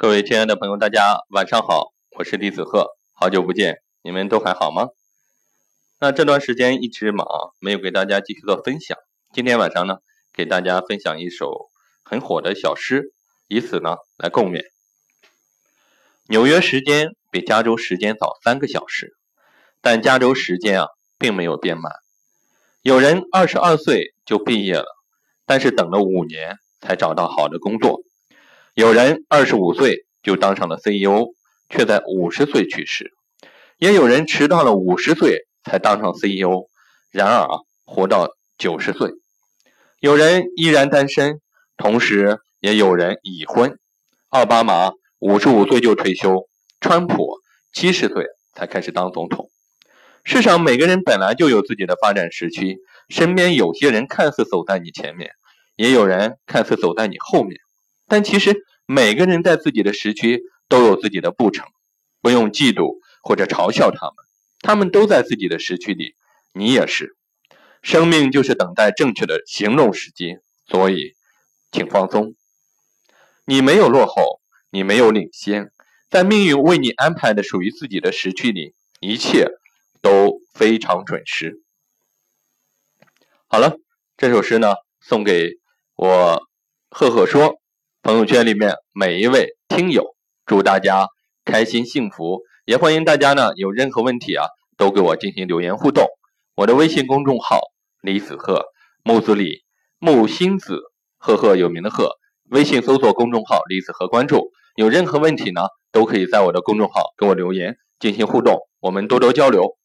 各位亲爱的朋友，大家晚上好，我是李子鹤，好久不见，你们都还好吗？那这段时间一直忙，没有给大家继续做分享。今天晚上呢，给大家分享一首很火的小诗，以此呢来共勉。纽约时间比加州时间早三个小时，但加州时间啊并没有变慢。有人二十二岁就毕业了，但是等了五年才找到好的工作。有人二十五岁就当上了 CEO，却在五十岁去世；也有人迟到了五十岁才当上 CEO，然而啊，活到九十岁。有人依然单身，同时也有人已婚。奥巴马五十五岁就退休，川普七十岁才开始当总统。世上每个人本来就有自己的发展时期，身边有些人看似走在你前面，也有人看似走在你后面。但其实每个人在自己的时区都有自己的步程，不用嫉妒或者嘲笑他们，他们都在自己的时区里，你也是。生命就是等待正确的行动时机，所以请放松。你没有落后，你没有领先，在命运为你安排的属于自己的时区里，一切都非常准时。好了，这首诗呢，送给我赫赫说。朋友圈里面每一位听友，祝大家开心幸福，也欢迎大家呢有任何问题啊，都给我进行留言互动。我的微信公众号李子鹤，木子李，木星子，赫赫有名的赫。微信搜索公众号李子鹤，关注。有任何问题呢，都可以在我的公众号给我留言进行互动，我们多多交流。